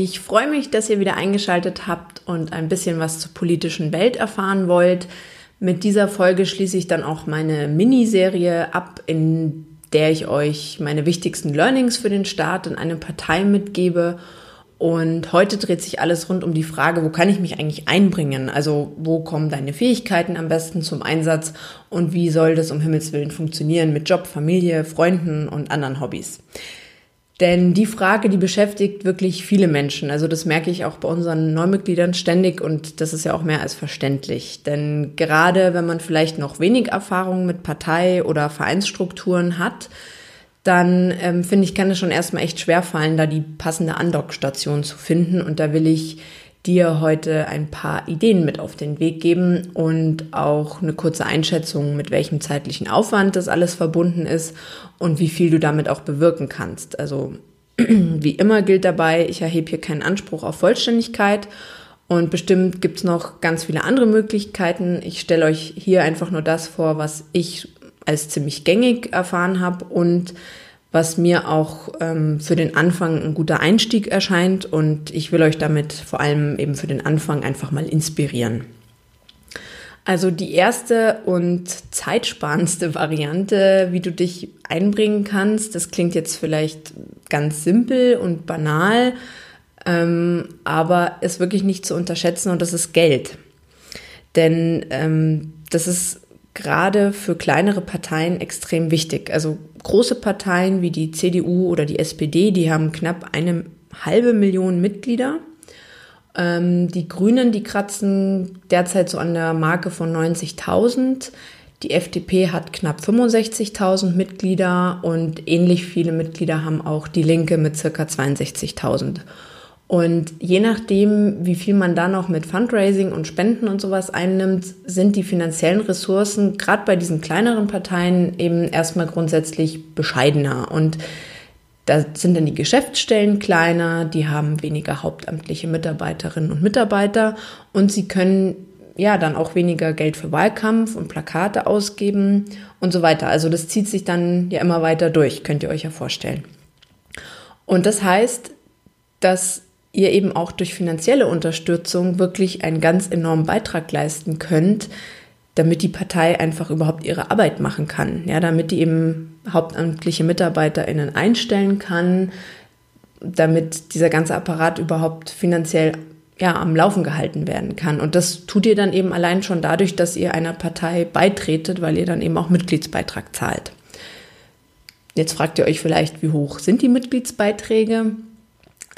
Ich freue mich, dass ihr wieder eingeschaltet habt und ein bisschen was zur politischen Welt erfahren wollt. Mit dieser Folge schließe ich dann auch meine Miniserie ab, in der ich euch meine wichtigsten Learnings für den Start in eine Partei mitgebe. Und heute dreht sich alles rund um die Frage, wo kann ich mich eigentlich einbringen? Also wo kommen deine Fähigkeiten am besten zum Einsatz und wie soll das um Himmels willen funktionieren mit Job, Familie, Freunden und anderen Hobbys? Denn die Frage, die beschäftigt wirklich viele Menschen. Also das merke ich auch bei unseren Neumitgliedern ständig und das ist ja auch mehr als verständlich. Denn gerade wenn man vielleicht noch wenig Erfahrung mit Partei- oder Vereinsstrukturen hat, dann ähm, finde ich, kann es schon erstmal echt schwer fallen, da die passende Andockstation zu finden. Und da will ich dir heute ein paar Ideen mit auf den Weg geben und auch eine kurze Einschätzung, mit welchem zeitlichen Aufwand das alles verbunden ist und wie viel du damit auch bewirken kannst. Also wie immer gilt dabei, ich erhebe hier keinen Anspruch auf Vollständigkeit und bestimmt gibt es noch ganz viele andere Möglichkeiten. Ich stelle euch hier einfach nur das vor, was ich als ziemlich gängig erfahren habe und was mir auch ähm, für den Anfang ein guter Einstieg erscheint. Und ich will euch damit vor allem eben für den Anfang einfach mal inspirieren. Also die erste und zeitsparendste Variante, wie du dich einbringen kannst, das klingt jetzt vielleicht ganz simpel und banal, ähm, aber ist wirklich nicht zu unterschätzen und das ist Geld. Denn ähm, das ist gerade für kleinere Parteien extrem wichtig. Also große Parteien wie die CDU oder die SPD, die haben knapp eine halbe Million Mitglieder. Ähm, die Grünen, die kratzen derzeit so an der Marke von 90.000. Die FDP hat knapp 65.000 Mitglieder und ähnlich viele Mitglieder haben auch die Linke mit circa 62.000. Und je nachdem, wie viel man da noch mit Fundraising und Spenden und sowas einnimmt, sind die finanziellen Ressourcen gerade bei diesen kleineren Parteien eben erstmal grundsätzlich bescheidener. Und da sind dann die Geschäftsstellen kleiner, die haben weniger hauptamtliche Mitarbeiterinnen und Mitarbeiter und sie können ja dann auch weniger Geld für Wahlkampf und Plakate ausgeben und so weiter. Also das zieht sich dann ja immer weiter durch, könnt ihr euch ja vorstellen. Und das heißt, dass ihr eben auch durch finanzielle Unterstützung wirklich einen ganz enormen Beitrag leisten könnt, damit die Partei einfach überhaupt ihre Arbeit machen kann. Ja, damit die eben hauptamtliche MitarbeiterInnen einstellen kann, damit dieser ganze Apparat überhaupt finanziell ja, am Laufen gehalten werden kann. Und das tut ihr dann eben allein schon dadurch, dass ihr einer Partei beitretet, weil ihr dann eben auch Mitgliedsbeitrag zahlt. Jetzt fragt ihr euch vielleicht, wie hoch sind die Mitgliedsbeiträge?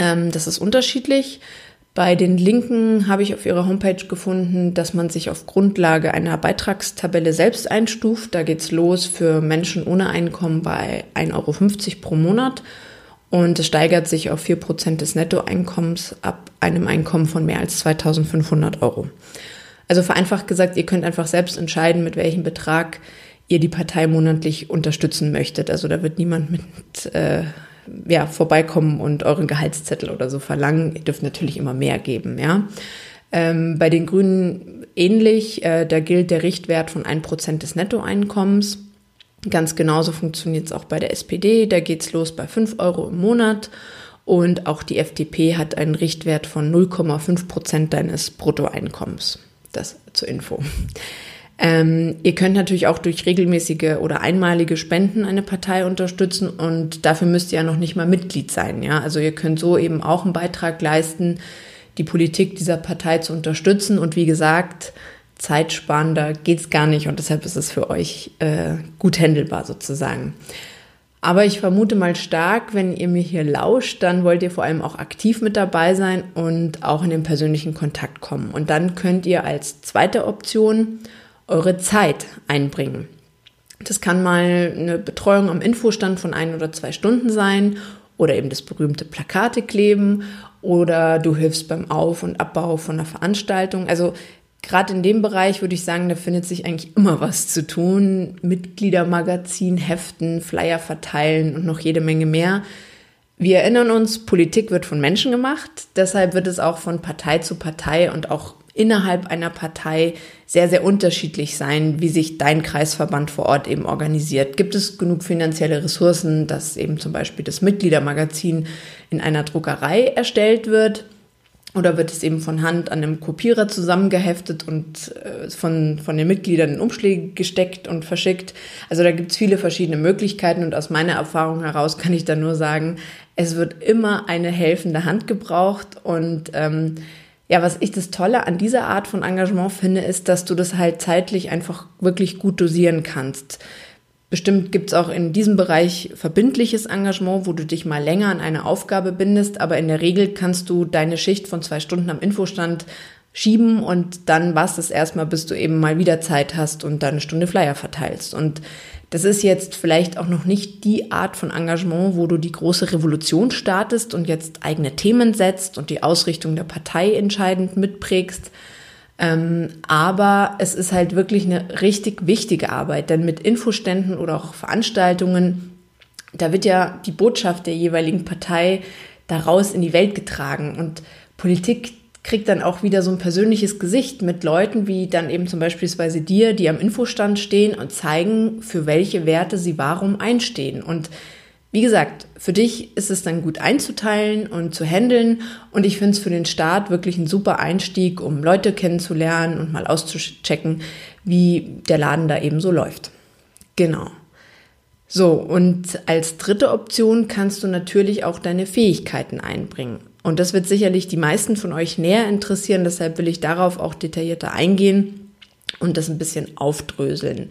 Ähm, das ist unterschiedlich. Bei den Linken habe ich auf ihrer Homepage gefunden, dass man sich auf Grundlage einer Beitragstabelle selbst einstuft. Da geht es los für Menschen ohne Einkommen bei 1,50 Euro pro Monat und es steigert sich auf 4% des Nettoeinkommens ab einem Einkommen von mehr als 2500 Euro. Also vereinfacht gesagt, ihr könnt einfach selbst entscheiden, mit welchem Betrag ihr die Partei monatlich unterstützen möchtet. Also da wird niemand mit äh, ja, vorbeikommen und euren Gehaltszettel oder so verlangen. Ihr dürft natürlich immer mehr geben, ja. Ähm, bei den Grünen ähnlich, äh, da gilt der Richtwert von 1% des Nettoeinkommens. Ganz genauso funktioniert es auch bei der SPD. Da geht es los bei 5 Euro im Monat. Und auch die FDP hat einen Richtwert von 0,5 Prozent deines Bruttoeinkommens. Das zur Info. Ähm, ihr könnt natürlich auch durch regelmäßige oder einmalige Spenden eine Partei unterstützen und dafür müsst ihr ja noch nicht mal Mitglied sein. Ja? Also ihr könnt so eben auch einen Beitrag leisten, die Politik dieser Partei zu unterstützen. Und wie gesagt, zeitsparender geht's gar nicht und deshalb ist es für euch äh, gut handelbar sozusagen. Aber ich vermute mal stark, wenn ihr mir hier lauscht, dann wollt ihr vor allem auch aktiv mit dabei sein und auch in den persönlichen Kontakt kommen. Und dann könnt ihr als zweite Option eure Zeit einbringen. Das kann mal eine Betreuung am Infostand von ein oder zwei Stunden sein oder eben das berühmte Plakate kleben oder du hilfst beim Auf- und Abbau von einer Veranstaltung. Also gerade in dem Bereich würde ich sagen, da findet sich eigentlich immer was zu tun. Mitgliedermagazin, Heften, Flyer verteilen und noch jede Menge mehr. Wir erinnern uns, Politik wird von Menschen gemacht. Deshalb wird es auch von Partei zu Partei und auch innerhalb einer Partei sehr, sehr unterschiedlich sein, wie sich dein Kreisverband vor Ort eben organisiert. Gibt es genug finanzielle Ressourcen, dass eben zum Beispiel das Mitgliedermagazin in einer Druckerei erstellt wird? Oder wird es eben von Hand an einem Kopierer zusammengeheftet und äh, von, von den Mitgliedern in Umschläge gesteckt und verschickt? Also da gibt es viele verschiedene Möglichkeiten und aus meiner Erfahrung heraus kann ich da nur sagen, es wird immer eine helfende Hand gebraucht und ähm, ja, was ich das Tolle an dieser Art von Engagement finde, ist, dass du das halt zeitlich einfach wirklich gut dosieren kannst. Bestimmt gibt es auch in diesem Bereich verbindliches Engagement, wo du dich mal länger an eine Aufgabe bindest, aber in der Regel kannst du deine Schicht von zwei Stunden am Infostand schieben und dann war's das erstmal, bis du eben mal wieder Zeit hast und dann eine Stunde Flyer verteilst. Und das ist jetzt vielleicht auch noch nicht die Art von Engagement, wo du die große Revolution startest und jetzt eigene Themen setzt und die Ausrichtung der Partei entscheidend mitprägst. Ähm, aber es ist halt wirklich eine richtig wichtige Arbeit, denn mit Infoständen oder auch Veranstaltungen, da wird ja die Botschaft der jeweiligen Partei daraus in die Welt getragen und Politik kriegt dann auch wieder so ein persönliches Gesicht mit Leuten wie dann eben zum Beispiel dir, die am Infostand stehen und zeigen, für welche Werte sie warum einstehen. Und wie gesagt, für dich ist es dann gut einzuteilen und zu handeln. Und ich finde es für den Start wirklich ein super Einstieg, um Leute kennenzulernen und mal auszuchecken, wie der Laden da eben so läuft. Genau. So, und als dritte Option kannst du natürlich auch deine Fähigkeiten einbringen. Und das wird sicherlich die meisten von euch näher interessieren, deshalb will ich darauf auch detaillierter eingehen und das ein bisschen aufdröseln.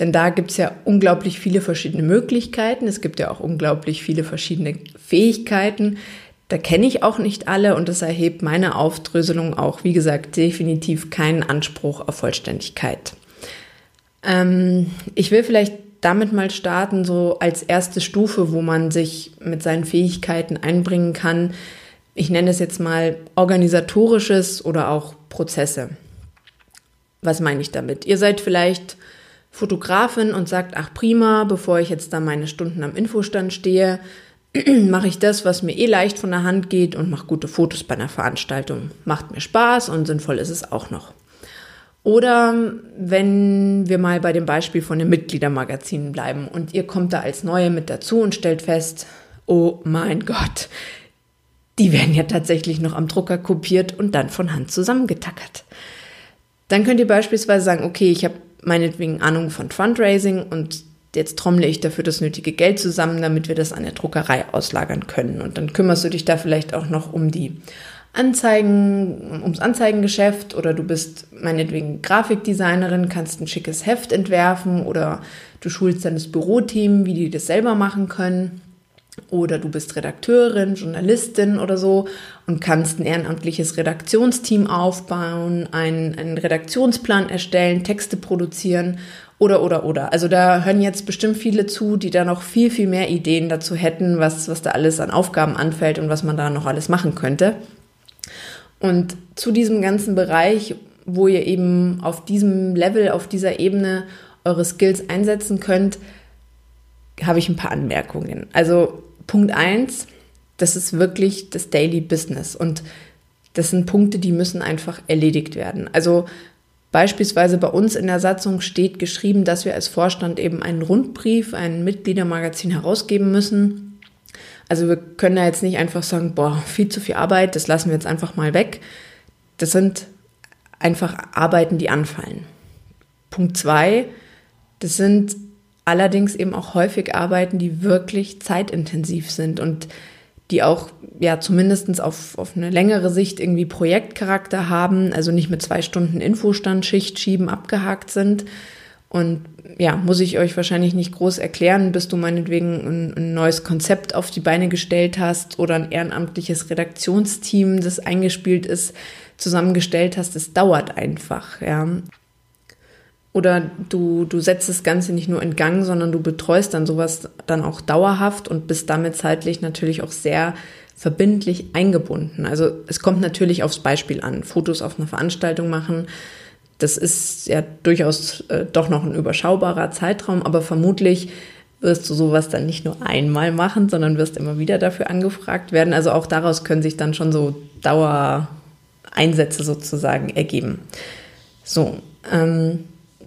Denn da gibt es ja unglaublich viele verschiedene Möglichkeiten. Es gibt ja auch unglaublich viele verschiedene Fähigkeiten. Da kenne ich auch nicht alle und das erhebt meine Aufdröselung auch, wie gesagt, definitiv keinen Anspruch auf Vollständigkeit. Ähm, ich will vielleicht damit mal starten, so als erste Stufe, wo man sich mit seinen Fähigkeiten einbringen kann, ich nenne es jetzt mal organisatorisches oder auch Prozesse. Was meine ich damit? Ihr seid vielleicht Fotografin und sagt, ach prima, bevor ich jetzt da meine Stunden am Infostand stehe, mache ich das, was mir eh leicht von der Hand geht und mache gute Fotos bei einer Veranstaltung. Macht mir Spaß und sinnvoll ist es auch noch. Oder wenn wir mal bei dem Beispiel von den Mitgliedermagazinen bleiben und ihr kommt da als Neue mit dazu und stellt fest, oh mein Gott, die werden ja tatsächlich noch am Drucker kopiert und dann von Hand zusammengetackert. Dann könnt ihr beispielsweise sagen, okay, ich habe meinetwegen Ahnung von Fundraising und jetzt trommle ich dafür das nötige Geld zusammen, damit wir das an der Druckerei auslagern können. Und dann kümmerst du dich da vielleicht auch noch um die Anzeigen, ums Anzeigengeschäft oder du bist meinetwegen Grafikdesignerin, kannst ein schickes Heft entwerfen oder du schulst dann das Büroteam, wie die das selber machen können oder du bist Redakteurin, Journalistin oder so und kannst ein ehrenamtliches Redaktionsteam aufbauen, einen, einen Redaktionsplan erstellen, Texte produzieren oder, oder, oder. Also da hören jetzt bestimmt viele zu, die da noch viel, viel mehr Ideen dazu hätten, was, was da alles an Aufgaben anfällt und was man da noch alles machen könnte. Und zu diesem ganzen Bereich, wo ihr eben auf diesem Level, auf dieser Ebene eure Skills einsetzen könnt, habe ich ein paar Anmerkungen. Also Punkt eins, das ist wirklich das Daily Business. Und Das sind Punkte, die müssen einfach erledigt werden. Also beispielsweise bei uns in der Satzung steht geschrieben, dass wir als Vorstand eben einen Rundbrief, ein Mitgliedermagazin herausgeben müssen. Also wir können da jetzt nicht einfach sagen, boah, viel zu viel Arbeit, das lassen wir jetzt einfach mal weg. Das sind einfach Arbeiten, die anfallen. Punkt zwei, das sind allerdings eben auch häufig Arbeiten, die wirklich zeitintensiv sind und die auch ja zumindest auf, auf eine längere Sicht irgendwie Projektcharakter haben, also nicht mit zwei Stunden Infostand, Schicht schieben, abgehakt sind. Und ja, muss ich euch wahrscheinlich nicht groß erklären, bis du meinetwegen ein, ein neues Konzept auf die Beine gestellt hast oder ein ehrenamtliches Redaktionsteam, das eingespielt ist, zusammengestellt hast. Es dauert einfach, ja. Oder du, du setzt das Ganze nicht nur in Gang, sondern du betreust dann sowas dann auch dauerhaft und bist damit zeitlich natürlich auch sehr verbindlich eingebunden. Also es kommt natürlich aufs Beispiel an. Fotos auf einer Veranstaltung machen, das ist ja durchaus äh, doch noch ein überschaubarer Zeitraum, aber vermutlich wirst du sowas dann nicht nur einmal machen, sondern wirst immer wieder dafür angefragt werden. Also auch daraus können sich dann schon so Dauereinsätze sozusagen ergeben. So, ähm,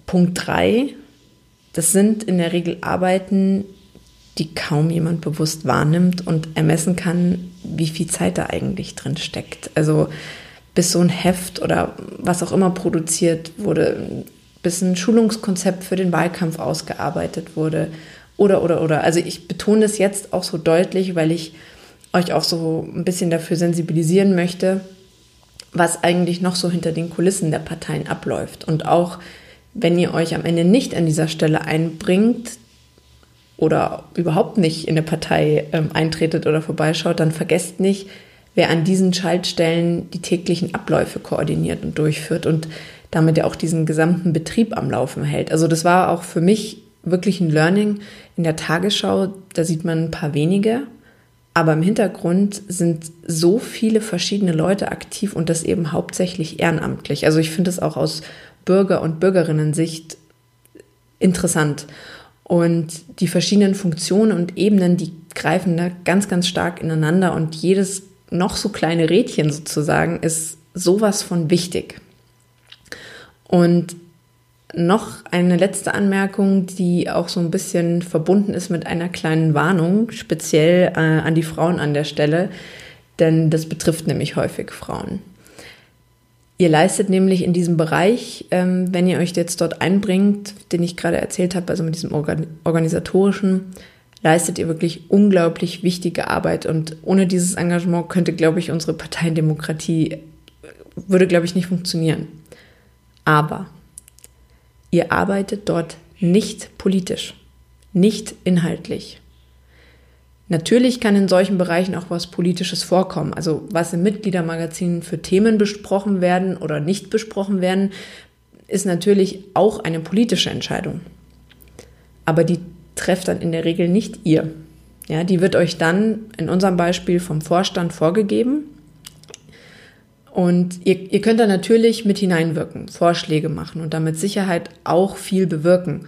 Punkt 3, das sind in der Regel Arbeiten, die kaum jemand bewusst wahrnimmt und ermessen kann, wie viel Zeit da eigentlich drin steckt. Also bis so ein Heft oder was auch immer produziert wurde, bis ein Schulungskonzept für den Wahlkampf ausgearbeitet wurde oder oder oder. Also ich betone das jetzt auch so deutlich, weil ich euch auch so ein bisschen dafür sensibilisieren möchte, was eigentlich noch so hinter den Kulissen der Parteien abläuft und auch wenn ihr euch am Ende nicht an dieser Stelle einbringt oder überhaupt nicht in eine Partei ähm, eintretet oder vorbeischaut, dann vergesst nicht, wer an diesen Schaltstellen die täglichen Abläufe koordiniert und durchführt und damit ja auch diesen gesamten Betrieb am Laufen hält. Also das war auch für mich wirklich ein Learning in der Tagesschau. Da sieht man ein paar wenige, aber im Hintergrund sind so viele verschiedene Leute aktiv und das eben hauptsächlich ehrenamtlich. Also ich finde es auch aus Bürger- und Bürgerinnen-Sicht interessant. Und die verschiedenen Funktionen und Ebenen, die greifen da ganz, ganz stark ineinander und jedes noch so kleine Rädchen sozusagen ist sowas von wichtig. Und noch eine letzte Anmerkung, die auch so ein bisschen verbunden ist mit einer kleinen Warnung, speziell äh, an die Frauen an der Stelle, denn das betrifft nämlich häufig Frauen. Ihr leistet nämlich in diesem Bereich, ähm, wenn ihr euch jetzt dort einbringt, den ich gerade erzählt habe, also mit diesem Organ organisatorischen, leistet ihr wirklich unglaublich wichtige Arbeit. Und ohne dieses Engagement könnte, glaube ich, unsere Parteiendemokratie, würde, glaube ich, nicht funktionieren. Aber ihr arbeitet dort nicht politisch, nicht inhaltlich. Natürlich kann in solchen Bereichen auch was Politisches vorkommen. Also was im Mitgliedermagazin für Themen besprochen werden oder nicht besprochen werden, ist natürlich auch eine politische Entscheidung. Aber die trefft dann in der Regel nicht ihr. Ja, die wird euch dann in unserem Beispiel vom Vorstand vorgegeben. Und ihr, ihr könnt da natürlich mit hineinwirken, Vorschläge machen und damit Sicherheit auch viel bewirken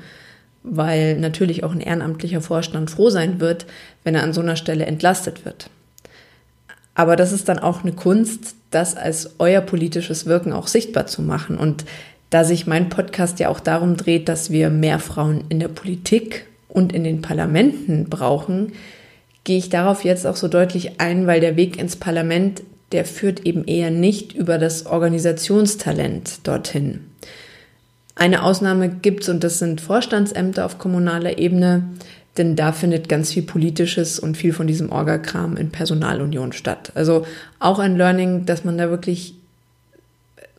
weil natürlich auch ein ehrenamtlicher Vorstand froh sein wird, wenn er an so einer Stelle entlastet wird. Aber das ist dann auch eine Kunst, das als euer politisches Wirken auch sichtbar zu machen. Und da sich mein Podcast ja auch darum dreht, dass wir mehr Frauen in der Politik und in den Parlamenten brauchen, gehe ich darauf jetzt auch so deutlich ein, weil der Weg ins Parlament, der führt eben eher nicht über das Organisationstalent dorthin. Eine Ausnahme gibt's und das sind Vorstandsämter auf kommunaler Ebene, denn da findet ganz viel Politisches und viel von diesem Orgakram in Personalunion statt. Also auch ein Learning, dass man da wirklich,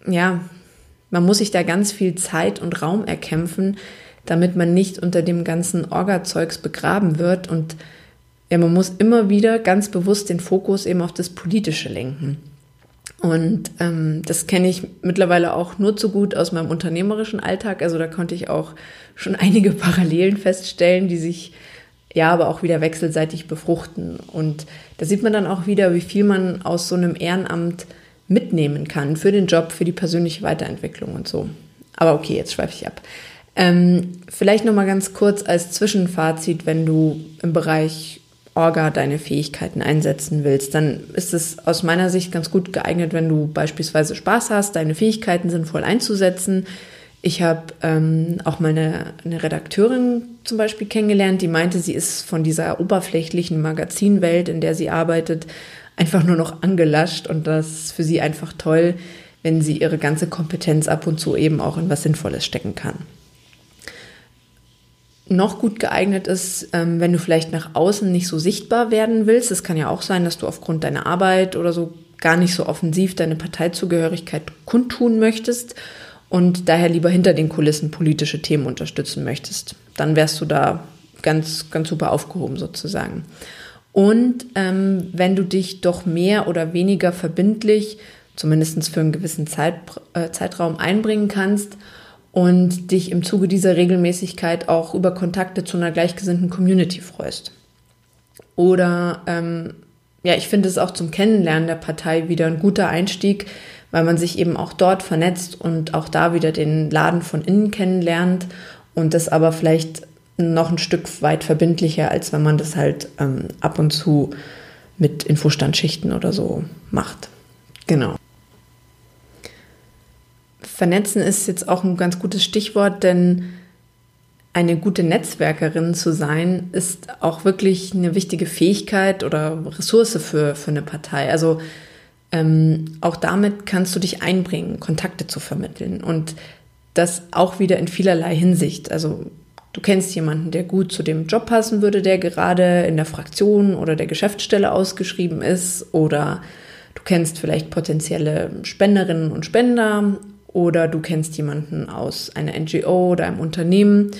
ja, man muss sich da ganz viel Zeit und Raum erkämpfen, damit man nicht unter dem ganzen Orga-Zeugs begraben wird und ja, man muss immer wieder ganz bewusst den Fokus eben auf das Politische lenken. Und ähm, das kenne ich mittlerweile auch nur zu gut aus meinem unternehmerischen Alltag. Also da konnte ich auch schon einige Parallelen feststellen, die sich ja aber auch wieder wechselseitig befruchten. Und da sieht man dann auch wieder, wie viel man aus so einem Ehrenamt mitnehmen kann für den Job, für die persönliche Weiterentwicklung und so. Aber okay, jetzt schweife ich ab. Ähm, vielleicht noch mal ganz kurz als Zwischenfazit, wenn du im Bereich Orga deine Fähigkeiten einsetzen willst, dann ist es aus meiner Sicht ganz gut geeignet, wenn du beispielsweise Spaß hast, deine Fähigkeiten sinnvoll einzusetzen. Ich habe ähm, auch mal eine, eine Redakteurin zum Beispiel kennengelernt, die meinte, sie ist von dieser oberflächlichen Magazinwelt, in der sie arbeitet, einfach nur noch angelascht und das ist für sie einfach toll, wenn sie ihre ganze Kompetenz ab und zu eben auch in was Sinnvolles stecken kann noch gut geeignet ist, ähm, wenn du vielleicht nach außen nicht so sichtbar werden willst. Es kann ja auch sein, dass du aufgrund deiner Arbeit oder so gar nicht so offensiv deine Parteizugehörigkeit kundtun möchtest und daher lieber hinter den Kulissen politische Themen unterstützen möchtest. Dann wärst du da ganz, ganz super aufgehoben sozusagen. Und ähm, wenn du dich doch mehr oder weniger verbindlich, zumindest für einen gewissen Zeit, äh, Zeitraum einbringen kannst und dich im Zuge dieser Regelmäßigkeit auch über Kontakte zu einer gleichgesinnten Community freust. Oder ähm, ja, ich finde es auch zum Kennenlernen der Partei wieder ein guter Einstieg, weil man sich eben auch dort vernetzt und auch da wieder den Laden von innen kennenlernt und das aber vielleicht noch ein Stück weit verbindlicher, als wenn man das halt ähm, ab und zu mit Infostandschichten oder so macht. Genau. Vernetzen ist jetzt auch ein ganz gutes Stichwort, denn eine gute Netzwerkerin zu sein, ist auch wirklich eine wichtige Fähigkeit oder Ressource für, für eine Partei. Also ähm, auch damit kannst du dich einbringen, Kontakte zu vermitteln. Und das auch wieder in vielerlei Hinsicht. Also du kennst jemanden, der gut zu dem Job passen würde, der gerade in der Fraktion oder der Geschäftsstelle ausgeschrieben ist. Oder du kennst vielleicht potenzielle Spenderinnen und Spender oder du kennst jemanden aus einer NGO oder einem Unternehmen,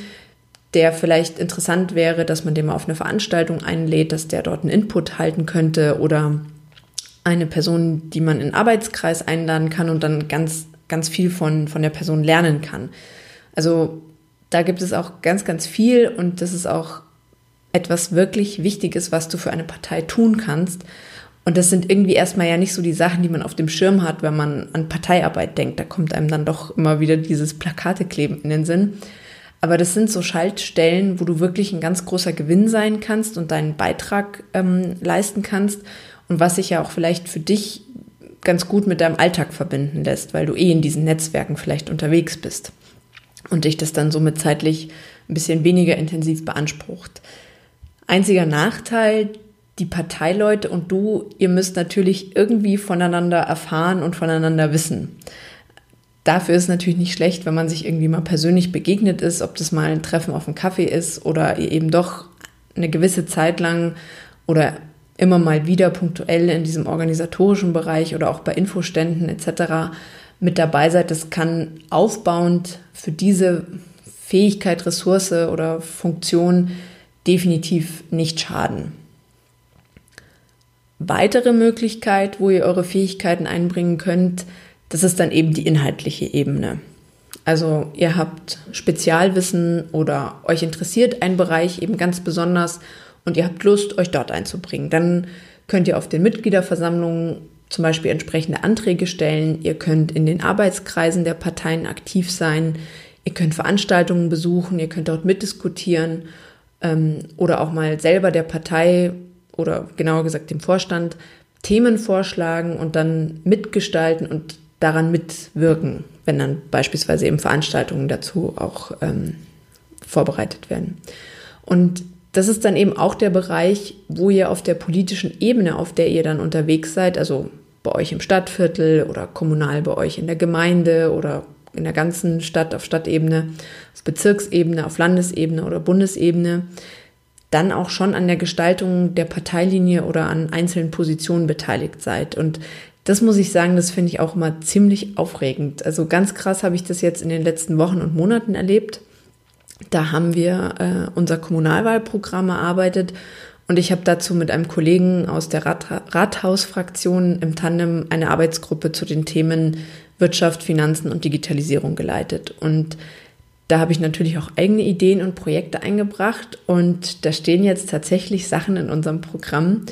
der vielleicht interessant wäre, dass man den mal auf eine Veranstaltung einlädt, dass der dort einen Input halten könnte oder eine Person, die man in den Arbeitskreis einladen kann und dann ganz, ganz viel von, von der Person lernen kann. Also da gibt es auch ganz, ganz viel und das ist auch etwas wirklich Wichtiges, was du für eine Partei tun kannst. Und das sind irgendwie erstmal ja nicht so die Sachen, die man auf dem Schirm hat, wenn man an Parteiarbeit denkt. Da kommt einem dann doch immer wieder dieses Plakatekleben in den Sinn. Aber das sind so Schaltstellen, wo du wirklich ein ganz großer Gewinn sein kannst und deinen Beitrag ähm, leisten kannst. Und was sich ja auch vielleicht für dich ganz gut mit deinem Alltag verbinden lässt, weil du eh in diesen Netzwerken vielleicht unterwegs bist und dich das dann somit zeitlich ein bisschen weniger intensiv beansprucht. Einziger Nachteil, die Parteileute und du, ihr müsst natürlich irgendwie voneinander erfahren und voneinander wissen. Dafür ist natürlich nicht schlecht, wenn man sich irgendwie mal persönlich begegnet ist, ob das mal ein Treffen auf dem Kaffee ist oder ihr eben doch eine gewisse Zeit lang oder immer mal wieder punktuell in diesem organisatorischen Bereich oder auch bei Infoständen etc. mit dabei seid. Das kann aufbauend für diese Fähigkeit, Ressource oder Funktion definitiv nicht schaden. Weitere Möglichkeit, wo ihr eure Fähigkeiten einbringen könnt, das ist dann eben die inhaltliche Ebene. Also ihr habt Spezialwissen oder euch interessiert ein Bereich eben ganz besonders und ihr habt Lust, euch dort einzubringen. Dann könnt ihr auf den Mitgliederversammlungen zum Beispiel entsprechende Anträge stellen. Ihr könnt in den Arbeitskreisen der Parteien aktiv sein. Ihr könnt Veranstaltungen besuchen. Ihr könnt dort mitdiskutieren ähm, oder auch mal selber der Partei oder genauer gesagt dem Vorstand Themen vorschlagen und dann mitgestalten und daran mitwirken, wenn dann beispielsweise eben Veranstaltungen dazu auch ähm, vorbereitet werden. Und das ist dann eben auch der Bereich, wo ihr auf der politischen Ebene, auf der ihr dann unterwegs seid, also bei euch im Stadtviertel oder kommunal bei euch in der Gemeinde oder in der ganzen Stadt auf Stadtebene, auf Bezirksebene, auf Landesebene oder Bundesebene, dann auch schon an der Gestaltung der Parteilinie oder an einzelnen Positionen beteiligt seid. Und das muss ich sagen, das finde ich auch immer ziemlich aufregend. Also ganz krass habe ich das jetzt in den letzten Wochen und Monaten erlebt. Da haben wir äh, unser Kommunalwahlprogramm erarbeitet und ich habe dazu mit einem Kollegen aus der Rat Rathausfraktion im Tandem eine Arbeitsgruppe zu den Themen Wirtschaft, Finanzen und Digitalisierung geleitet. Und da habe ich natürlich auch eigene Ideen und Projekte eingebracht und da stehen jetzt tatsächlich Sachen in unserem Programm,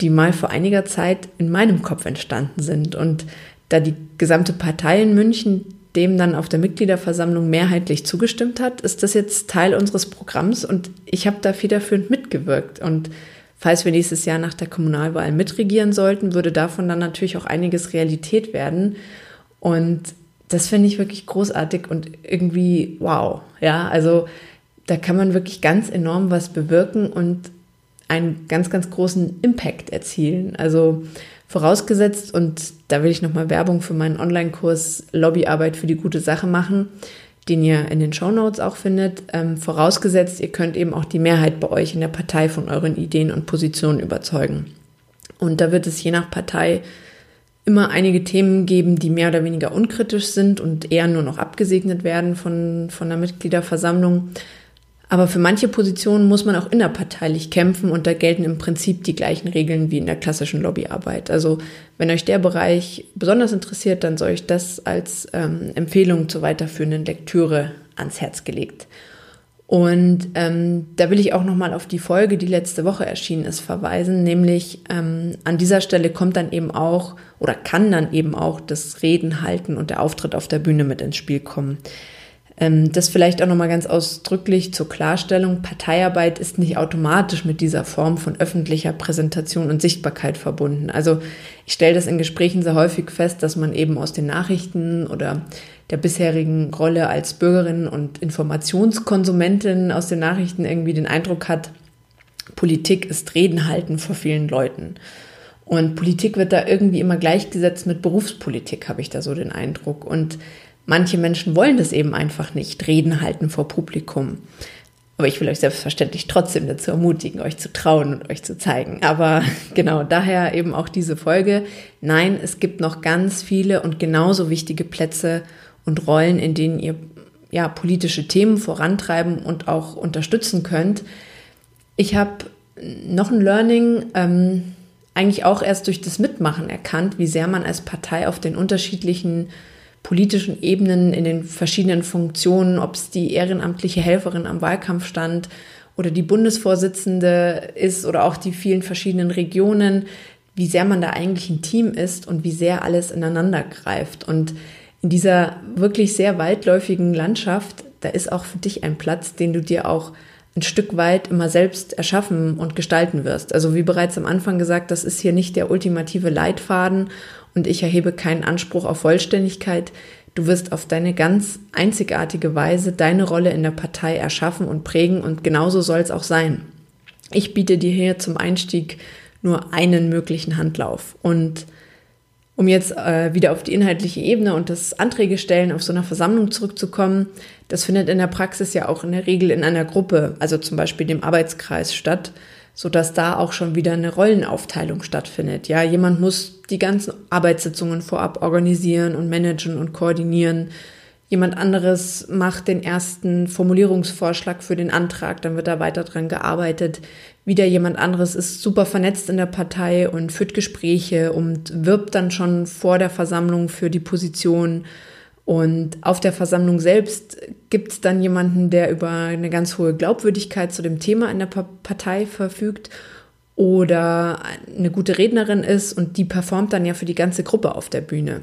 die mal vor einiger Zeit in meinem Kopf entstanden sind. Und da die gesamte Partei in München dem dann auf der Mitgliederversammlung mehrheitlich zugestimmt hat, ist das jetzt Teil unseres Programms und ich habe da federführend mitgewirkt. Und falls wir nächstes Jahr nach der Kommunalwahl mitregieren sollten, würde davon dann natürlich auch einiges Realität werden. Und das finde ich wirklich großartig und irgendwie wow. Ja, also da kann man wirklich ganz enorm was bewirken und einen ganz, ganz großen Impact erzielen. Also vorausgesetzt, und da will ich nochmal Werbung für meinen Online-Kurs Lobbyarbeit für die gute Sache machen, den ihr in den Show Notes auch findet. Ähm, vorausgesetzt, ihr könnt eben auch die Mehrheit bei euch in der Partei von euren Ideen und Positionen überzeugen. Und da wird es je nach Partei immer einige Themen geben, die mehr oder weniger unkritisch sind und eher nur noch abgesegnet werden von, von der Mitgliederversammlung. Aber für manche Positionen muss man auch innerparteilich kämpfen und da gelten im Prinzip die gleichen Regeln wie in der klassischen Lobbyarbeit. Also wenn euch der Bereich besonders interessiert, dann soll ich das als ähm, Empfehlung zur weiterführenden Lektüre ans Herz gelegt. Und ähm, da will ich auch nochmal auf die Folge, die letzte Woche erschienen ist, verweisen. Nämlich ähm, an dieser Stelle kommt dann eben auch oder kann dann eben auch das Reden halten und der Auftritt auf der Bühne mit ins Spiel kommen. Ähm, das vielleicht auch nochmal ganz ausdrücklich zur Klarstellung. Parteiarbeit ist nicht automatisch mit dieser Form von öffentlicher Präsentation und Sichtbarkeit verbunden. Also ich stelle das in Gesprächen sehr häufig fest, dass man eben aus den Nachrichten oder der bisherigen Rolle als Bürgerin und Informationskonsumentin aus den Nachrichten irgendwie den Eindruck hat, Politik ist Reden halten vor vielen Leuten. Und Politik wird da irgendwie immer gleichgesetzt mit Berufspolitik, habe ich da so den Eindruck. Und Manche Menschen wollen das eben einfach nicht, Reden halten vor Publikum. Aber ich will euch selbstverständlich trotzdem dazu ermutigen, euch zu trauen und euch zu zeigen. Aber genau daher eben auch diese Folge. Nein, es gibt noch ganz viele und genauso wichtige Plätze und Rollen, in denen ihr ja politische Themen vorantreiben und auch unterstützen könnt. Ich habe noch ein Learning, ähm, eigentlich auch erst durch das Mitmachen erkannt, wie sehr man als Partei auf den unterschiedlichen politischen Ebenen, in den verschiedenen Funktionen, ob es die ehrenamtliche Helferin am Wahlkampf stand oder die Bundesvorsitzende ist oder auch die vielen verschiedenen Regionen, wie sehr man da eigentlich ein Team ist und wie sehr alles ineinander greift. Und in dieser wirklich sehr weitläufigen Landschaft, da ist auch für dich ein Platz, den du dir auch ein Stück weit immer selbst erschaffen und gestalten wirst. Also wie bereits am Anfang gesagt, das ist hier nicht der ultimative Leitfaden und ich erhebe keinen Anspruch auf Vollständigkeit. Du wirst auf deine ganz einzigartige Weise deine Rolle in der Partei erschaffen und prägen und genauso soll es auch sein. Ich biete dir hier zum Einstieg nur einen möglichen Handlauf und um jetzt äh, wieder auf die inhaltliche Ebene und das Anträge stellen auf so einer Versammlung zurückzukommen, das findet in der Praxis ja auch in der Regel in einer Gruppe, also zum Beispiel dem Arbeitskreis statt so dass da auch schon wieder eine Rollenaufteilung stattfindet. Ja, jemand muss die ganzen Arbeitssitzungen vorab organisieren und managen und koordinieren. Jemand anderes macht den ersten Formulierungsvorschlag für den Antrag, dann wird da weiter dran gearbeitet. Wieder jemand anderes ist super vernetzt in der Partei und führt Gespräche und wirbt dann schon vor der Versammlung für die Position und auf der Versammlung selbst gibt es dann jemanden, der über eine ganz hohe Glaubwürdigkeit zu dem Thema in der Partei verfügt oder eine gute Rednerin ist und die performt dann ja für die ganze Gruppe auf der Bühne.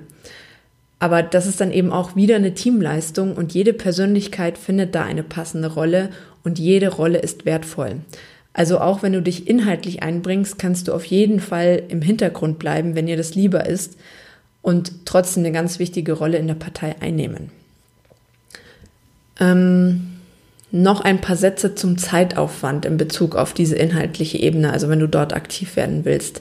Aber das ist dann eben auch wieder eine Teamleistung und jede Persönlichkeit findet da eine passende Rolle und jede Rolle ist wertvoll. Also auch wenn du dich inhaltlich einbringst, kannst du auf jeden Fall im Hintergrund bleiben, wenn dir das lieber ist und trotzdem eine ganz wichtige Rolle in der Partei einnehmen. Ähm, noch ein paar Sätze zum Zeitaufwand in Bezug auf diese inhaltliche Ebene, also wenn du dort aktiv werden willst.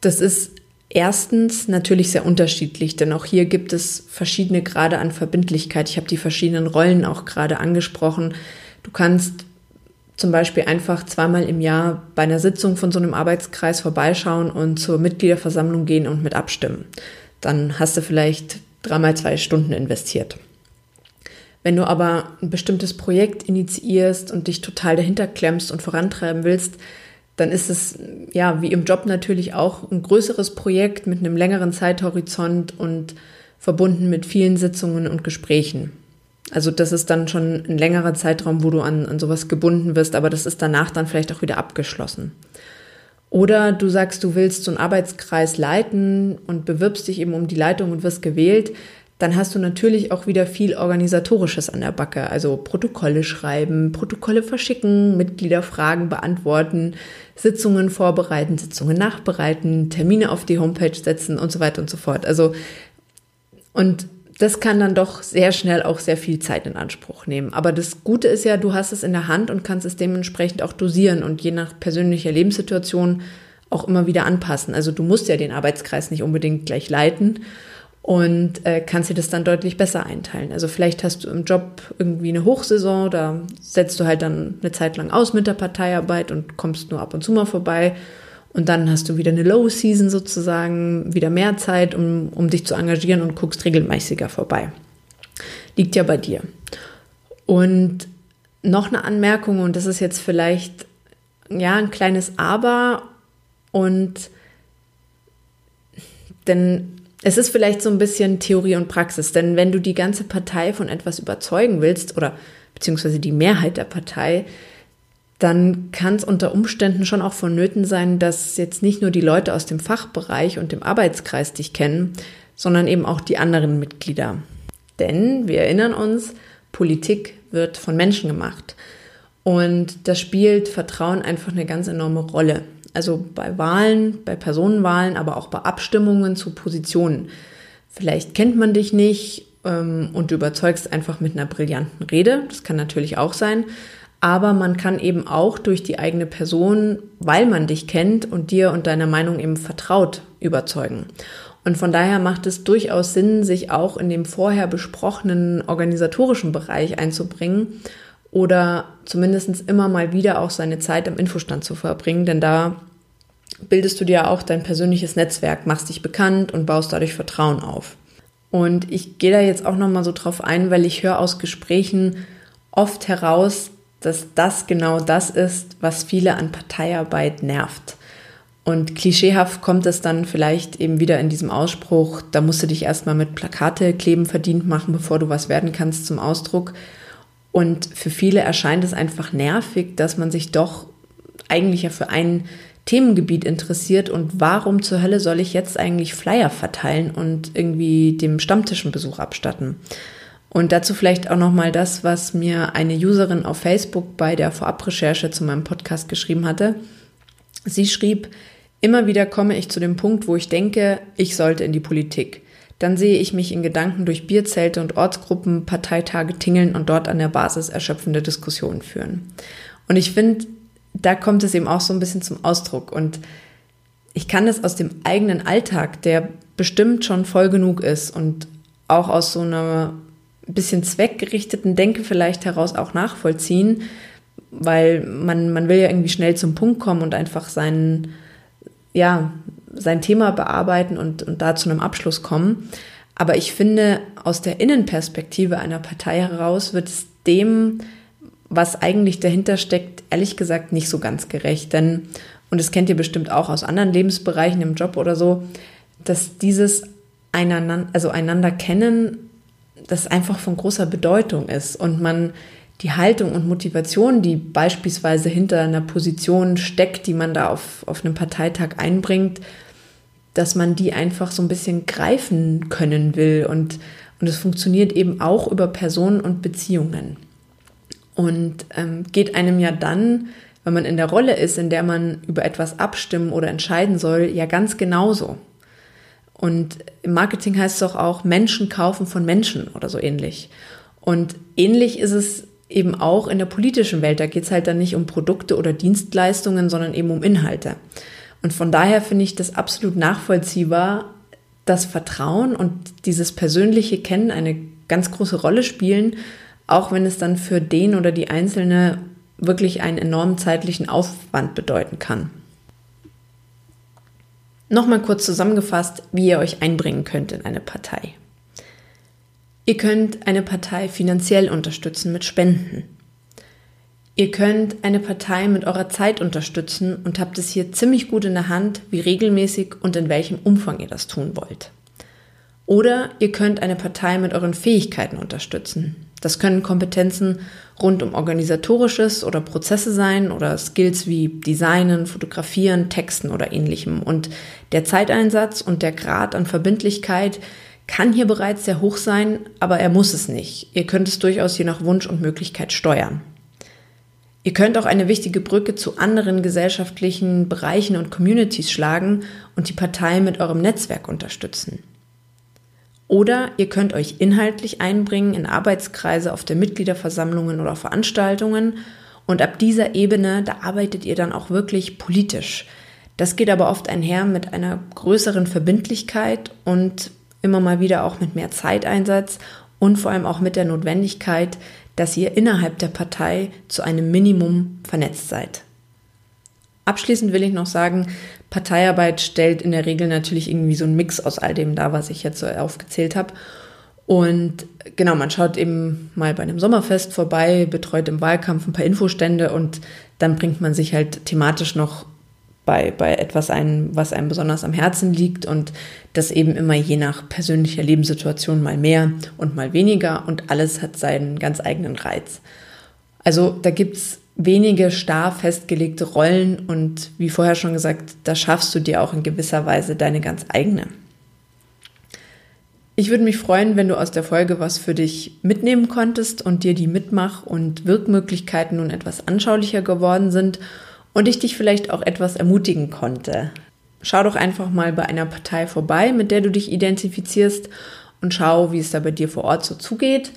Das ist erstens natürlich sehr unterschiedlich, denn auch hier gibt es verschiedene Grade an Verbindlichkeit. Ich habe die verschiedenen Rollen auch gerade angesprochen. Du kannst zum Beispiel einfach zweimal im Jahr bei einer Sitzung von so einem Arbeitskreis vorbeischauen und zur Mitgliederversammlung gehen und mit abstimmen. Dann hast du vielleicht dreimal zwei Stunden investiert. Wenn du aber ein bestimmtes Projekt initiierst und dich total dahinter klemmst und vorantreiben willst, dann ist es ja wie im Job natürlich auch ein größeres Projekt mit einem längeren Zeithorizont und verbunden mit vielen Sitzungen und Gesprächen. Also das ist dann schon ein längerer Zeitraum, wo du an, an sowas gebunden wirst, aber das ist danach dann vielleicht auch wieder abgeschlossen. Oder du sagst, du willst so einen Arbeitskreis leiten und bewirbst dich eben um die Leitung und wirst gewählt, dann hast du natürlich auch wieder viel Organisatorisches an der Backe. Also Protokolle schreiben, Protokolle verschicken, Mitgliederfragen beantworten, Sitzungen vorbereiten, Sitzungen nachbereiten, Termine auf die Homepage setzen und so weiter und so fort. Also, und das kann dann doch sehr schnell auch sehr viel Zeit in Anspruch nehmen. Aber das Gute ist ja, du hast es in der Hand und kannst es dementsprechend auch dosieren und je nach persönlicher Lebenssituation auch immer wieder anpassen. Also du musst ja den Arbeitskreis nicht unbedingt gleich leiten und äh, kannst dir das dann deutlich besser einteilen. Also vielleicht hast du im Job irgendwie eine Hochsaison, da setzt du halt dann eine Zeit lang aus mit der Parteiarbeit und kommst nur ab und zu mal vorbei. Und dann hast du wieder eine Low Season sozusagen, wieder mehr Zeit, um, um dich zu engagieren und guckst regelmäßiger vorbei. Liegt ja bei dir. Und noch eine Anmerkung, und das ist jetzt vielleicht ja ein kleines Aber und denn es ist vielleicht so ein bisschen Theorie und Praxis, denn wenn du die ganze Partei von etwas überzeugen willst oder beziehungsweise die Mehrheit der Partei, dann kann es unter Umständen schon auch vonnöten sein, dass jetzt nicht nur die Leute aus dem Fachbereich und dem Arbeitskreis dich kennen, sondern eben auch die anderen Mitglieder. Denn wir erinnern uns, Politik wird von Menschen gemacht. Und da spielt Vertrauen einfach eine ganz enorme Rolle. Also bei Wahlen, bei Personenwahlen, aber auch bei Abstimmungen zu Positionen. Vielleicht kennt man dich nicht ähm, und du überzeugst einfach mit einer brillanten Rede. Das kann natürlich auch sein. Aber man kann eben auch durch die eigene Person, weil man dich kennt und dir und deiner Meinung eben vertraut, überzeugen. Und von daher macht es durchaus Sinn, sich auch in dem vorher besprochenen organisatorischen Bereich einzubringen oder zumindest immer mal wieder auch seine Zeit am Infostand zu verbringen, denn da bildest du dir auch dein persönliches Netzwerk, machst dich bekannt und baust dadurch Vertrauen auf. Und ich gehe da jetzt auch noch mal so drauf ein, weil ich höre aus Gesprächen oft heraus, dass das genau das ist, was viele an Parteiarbeit nervt. Und klischeehaft kommt es dann vielleicht eben wieder in diesem Ausspruch, da musst du dich erstmal mit Plakate kleben verdient machen, bevor du was werden kannst zum Ausdruck. Und für viele erscheint es einfach nervig, dass man sich doch eigentlich ja für ein Themengebiet interessiert und warum zur Hölle soll ich jetzt eigentlich Flyer verteilen und irgendwie dem Stammtischenbesuch abstatten. Und dazu vielleicht auch nochmal das, was mir eine Userin auf Facebook bei der Vorabrecherche zu meinem Podcast geschrieben hatte. Sie schrieb, immer wieder komme ich zu dem Punkt, wo ich denke, ich sollte in die Politik. Dann sehe ich mich in Gedanken durch Bierzelte und Ortsgruppen, Parteitage tingeln und dort an der Basis erschöpfende Diskussionen führen. Und ich finde, da kommt es eben auch so ein bisschen zum Ausdruck. Und ich kann es aus dem eigenen Alltag, der bestimmt schon voll genug ist und auch aus so einer bisschen zweckgerichteten Denke vielleicht heraus auch nachvollziehen, weil man, man will ja irgendwie schnell zum Punkt kommen und einfach seinen, ja, sein Thema bearbeiten und, und da zu einem Abschluss kommen. Aber ich finde, aus der Innenperspektive einer Partei heraus wird es dem, was eigentlich dahinter steckt, ehrlich gesagt nicht so ganz gerecht. Denn, und das kennt ihr bestimmt auch aus anderen Lebensbereichen im Job oder so, dass dieses einander, also einander kennen, das einfach von großer Bedeutung ist und man die Haltung und Motivation, die beispielsweise hinter einer Position steckt, die man da auf, auf einem Parteitag einbringt, dass man die einfach so ein bisschen greifen können will. Und, es funktioniert eben auch über Personen und Beziehungen. Und ähm, geht einem ja dann, wenn man in der Rolle ist, in der man über etwas abstimmen oder entscheiden soll, ja ganz genauso. Und im Marketing heißt es doch auch Menschen kaufen von Menschen oder so ähnlich. Und ähnlich ist es eben auch in der politischen Welt. Da geht es halt dann nicht um Produkte oder Dienstleistungen, sondern eben um Inhalte. Und von daher finde ich das absolut nachvollziehbar, dass Vertrauen und dieses persönliche Kennen eine ganz große Rolle spielen, auch wenn es dann für den oder die Einzelne wirklich einen enormen zeitlichen Aufwand bedeuten kann. Nochmal kurz zusammengefasst, wie ihr euch einbringen könnt in eine Partei. Ihr könnt eine Partei finanziell unterstützen mit Spenden. Ihr könnt eine Partei mit eurer Zeit unterstützen und habt es hier ziemlich gut in der Hand, wie regelmäßig und in welchem Umfang ihr das tun wollt. Oder ihr könnt eine Partei mit euren Fähigkeiten unterstützen. Das können Kompetenzen rund um organisatorisches oder Prozesse sein oder Skills wie Designen, Fotografieren, Texten oder ähnlichem. Und der Zeiteinsatz und der Grad an Verbindlichkeit kann hier bereits sehr hoch sein, aber er muss es nicht. Ihr könnt es durchaus je nach Wunsch und Möglichkeit steuern. Ihr könnt auch eine wichtige Brücke zu anderen gesellschaftlichen Bereichen und Communities schlagen und die Partei mit eurem Netzwerk unterstützen. Oder ihr könnt euch inhaltlich einbringen in Arbeitskreise auf der Mitgliederversammlungen oder Veranstaltungen und ab dieser Ebene, da arbeitet ihr dann auch wirklich politisch. Das geht aber oft einher mit einer größeren Verbindlichkeit und immer mal wieder auch mit mehr Zeiteinsatz und vor allem auch mit der Notwendigkeit, dass ihr innerhalb der Partei zu einem Minimum vernetzt seid. Abschließend will ich noch sagen, Parteiarbeit stellt in der Regel natürlich irgendwie so einen Mix aus all dem dar, was ich jetzt so aufgezählt habe. Und genau, man schaut eben mal bei einem Sommerfest vorbei, betreut im Wahlkampf ein paar Infostände und dann bringt man sich halt thematisch noch bei, bei etwas ein, was einem besonders am Herzen liegt und das eben immer je nach persönlicher Lebenssituation mal mehr und mal weniger und alles hat seinen ganz eigenen Reiz. Also da gibt's wenige starr festgelegte Rollen und wie vorher schon gesagt, da schaffst du dir auch in gewisser Weise deine ganz eigene. Ich würde mich freuen, wenn du aus der Folge was für dich mitnehmen konntest und dir die Mitmach- und Wirkmöglichkeiten nun etwas anschaulicher geworden sind und ich dich vielleicht auch etwas ermutigen konnte. Schau doch einfach mal bei einer Partei vorbei, mit der du dich identifizierst und schau, wie es da bei dir vor Ort so zugeht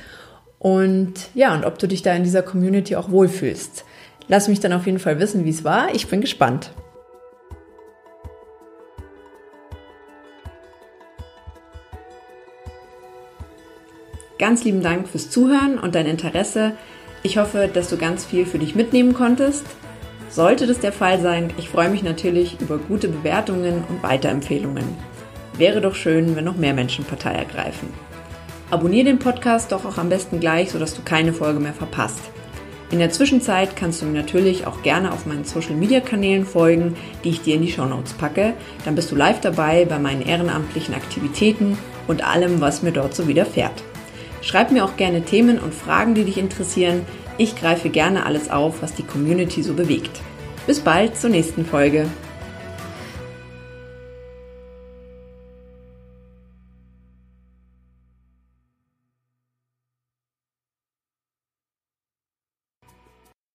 und ja, und ob du dich da in dieser Community auch wohlfühlst. Lass mich dann auf jeden Fall wissen, wie es war. Ich bin gespannt. Ganz lieben Dank fürs Zuhören und dein Interesse. Ich hoffe, dass du ganz viel für dich mitnehmen konntest. Sollte das der Fall sein, ich freue mich natürlich über gute Bewertungen und Weiterempfehlungen. Wäre doch schön, wenn noch mehr Menschen Partei ergreifen. Abonnier den Podcast doch auch am besten gleich, sodass du keine Folge mehr verpasst. In der Zwischenzeit kannst du mir natürlich auch gerne auf meinen Social Media Kanälen folgen, die ich dir in die Show Notes packe. Dann bist du live dabei bei meinen ehrenamtlichen Aktivitäten und allem, was mir dort so widerfährt. Schreib mir auch gerne Themen und Fragen, die dich interessieren. Ich greife gerne alles auf, was die Community so bewegt. Bis bald zur nächsten Folge.